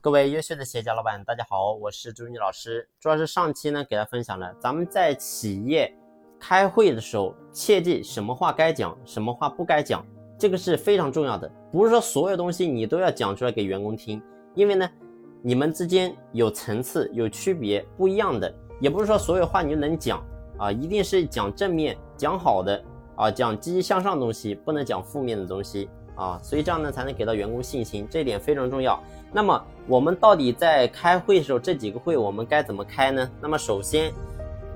各位优秀的企业家老板，大家好，我是朱妮老师。主要是上期呢给大家分享了，咱们在企业开会的时候，切记什么话该讲，什么话不该讲，这个是非常重要的。不是说所有东西你都要讲出来给员工听，因为呢，你们之间有层次、有区别、不一样的，也不是说所有话你就能讲啊，一定是讲正面、讲好的啊，讲积极向上的东西，不能讲负面的东西。啊，所以这样呢才能给到员工信心，这一点非常重要。那么我们到底在开会的时候，这几个会我们该怎么开呢？那么首先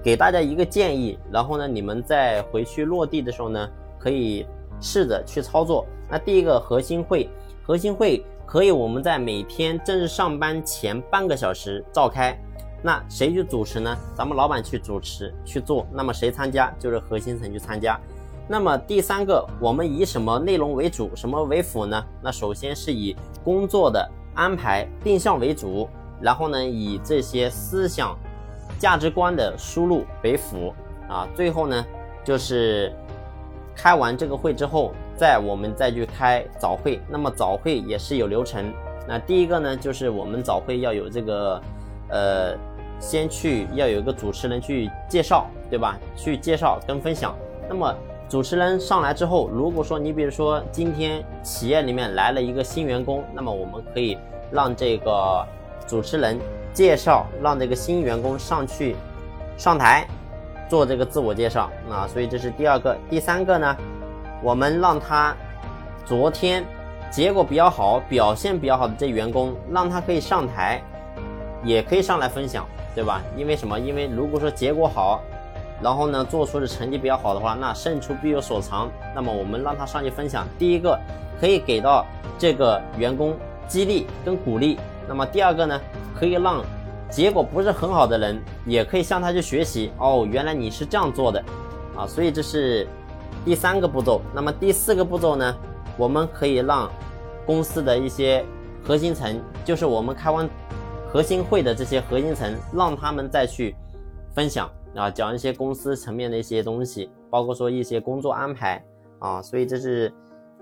给大家一个建议，然后呢你们在回去落地的时候呢，可以试着去操作。那第一个核心会，核心会可以我们在每天正式上班前半个小时召开。那谁去主持呢？咱们老板去主持去做。那么谁参加？就是核心层去参加。那么第三个，我们以什么内容为主，什么为辅呢？那首先是以工作的安排定向为主，然后呢，以这些思想、价值观的输入为辅啊。最后呢，就是开完这个会之后，再我们再去开早会。那么早会也是有流程。那第一个呢，就是我们早会要有这个，呃，先去要有一个主持人去介绍，对吧？去介绍跟分享。那么主持人上来之后，如果说你比如说今天企业里面来了一个新员工，那么我们可以让这个主持人介绍，让这个新员工上去上台做这个自我介绍啊。所以这是第二个，第三个呢，我们让他昨天结果比较好、表现比较好的这员工，让他可以上台，也可以上来分享，对吧？因为什么？因为如果说结果好。然后呢，做出的成绩比较好的话，那胜出必有所长。那么我们让他上去分享，第一个可以给到这个员工激励跟鼓励。那么第二个呢，可以让结果不是很好的人也可以向他去学习。哦，原来你是这样做的啊！所以这是第三个步骤。那么第四个步骤呢，我们可以让公司的一些核心层，就是我们开完核心会的这些核心层，让他们再去分享。啊，讲一些公司层面的一些东西，包括说一些工作安排啊，所以这是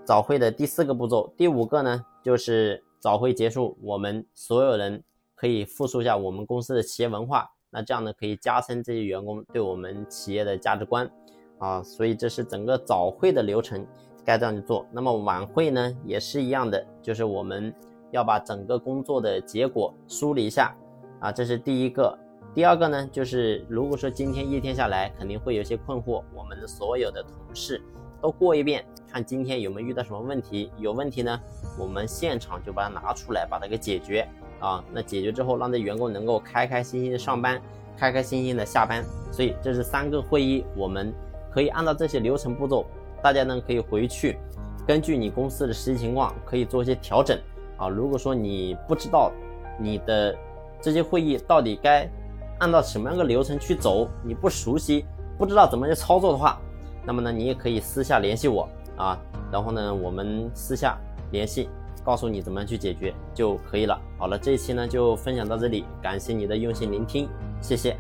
早会的第四个步骤。第五个呢，就是早会结束，我们所有人可以复述一下我们公司的企业文化，那这样呢可以加深这些员工对我们企业的价值观啊，所以这是整个早会的流程该这样去做。那么晚会呢也是一样的，就是我们要把整个工作的结果梳理一下啊，这是第一个。第二个呢，就是如果说今天一天下来肯定会有些困惑，我们的所有的同事都过一遍，看今天有没有遇到什么问题。有问题呢，我们现场就把它拿出来，把它给解决啊。那解决之后，让这员工能够开开心心的上班，开开心心的下班。所以这是三个会议，我们可以按照这些流程步骤，大家呢可以回去根据你公司的实际情况可以做一些调整啊。如果说你不知道你的这些会议到底该。按照什么样的流程去走？你不熟悉，不知道怎么去操作的话，那么呢，你也可以私下联系我啊，然后呢，我们私下联系，告诉你怎么样去解决就可以了。好了，这一期呢就分享到这里，感谢你的用心聆听，谢谢。